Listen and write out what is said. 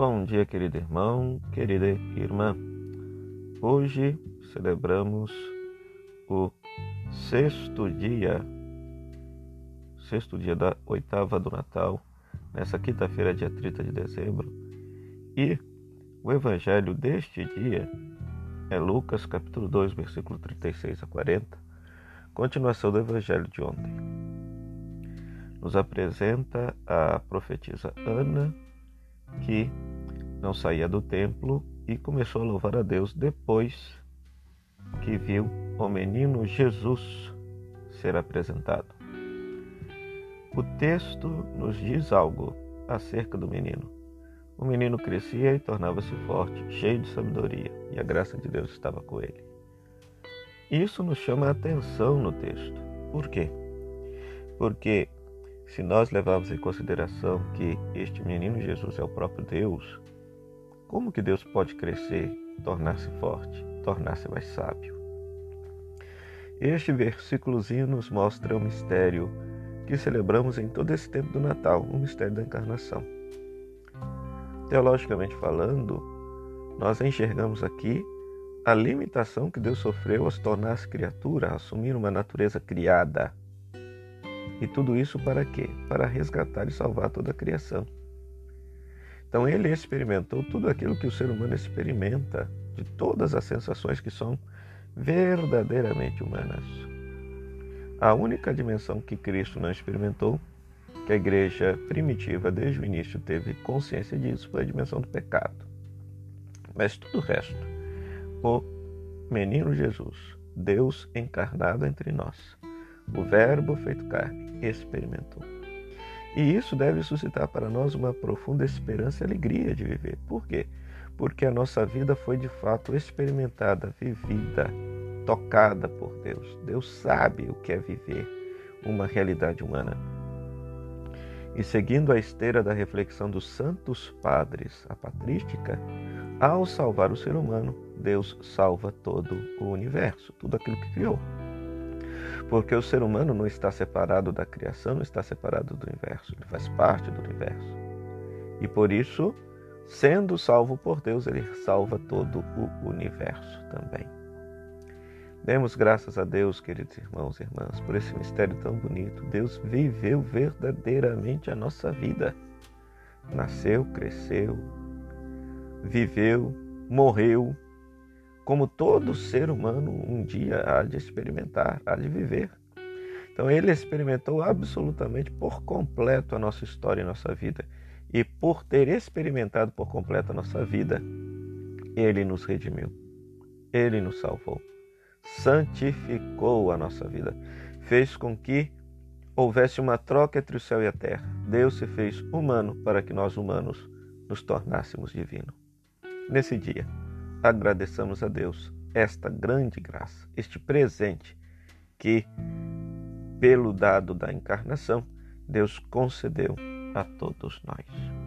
Bom dia, querido irmão, querida irmã. Hoje celebramos o sexto dia, sexto dia da oitava do Natal, nessa quinta-feira, dia 30 de dezembro. E o evangelho deste dia é Lucas, capítulo 2, versículo 36 a 40, continuação do evangelho de ontem. Nos apresenta a profetisa Ana, que não saía do templo e começou a louvar a Deus depois que viu o menino Jesus ser apresentado. O texto nos diz algo acerca do menino. O menino crescia e tornava-se forte, cheio de sabedoria, e a graça de Deus estava com ele. Isso nos chama a atenção no texto. Por quê? Porque se nós levarmos em consideração que este menino Jesus é o próprio Deus, como que Deus pode crescer, tornar-se forte, tornar-se mais sábio? Este versículozinho nos mostra o mistério que celebramos em todo esse tempo do Natal, o mistério da encarnação. Teologicamente falando, nós enxergamos aqui a limitação que Deus sofreu ao se tornar-se criatura, assumir uma natureza criada. E tudo isso para quê? Para resgatar e salvar toda a criação. Então ele experimentou tudo aquilo que o ser humano experimenta, de todas as sensações que são verdadeiramente humanas. A única dimensão que Cristo não experimentou, que a igreja primitiva desde o início teve consciência disso, foi a dimensão do pecado. Mas tudo o resto, o menino Jesus, Deus encarnado entre nós, o Verbo feito carne, experimentou. E isso deve suscitar para nós uma profunda esperança e alegria de viver. Por quê? Porque a nossa vida foi de fato experimentada, vivida, tocada por Deus. Deus sabe o que é viver uma realidade humana. E seguindo a esteira da reflexão dos santos padres, a patrística, ao salvar o ser humano, Deus salva todo o universo, tudo aquilo que criou. Porque o ser humano não está separado da criação, não está separado do universo, ele faz parte do universo. E por isso, sendo salvo por Deus, ele salva todo o universo também. Demos graças a Deus, queridos irmãos e irmãs, por esse mistério tão bonito. Deus viveu verdadeiramente a nossa vida. Nasceu, cresceu, viveu, morreu, como todo ser humano um dia há de experimentar, há de viver. Então ele experimentou absolutamente por completo a nossa história e nossa vida. E por ter experimentado por completo a nossa vida, ele nos redimiu. Ele nos salvou. Santificou a nossa vida. Fez com que houvesse uma troca entre o céu e a terra. Deus se fez humano para que nós humanos nos tornássemos divino. Nesse dia, agradeçamos a Deus esta grande graça, este presente que, pelo dado da encarnação, Deus concedeu a todos nós.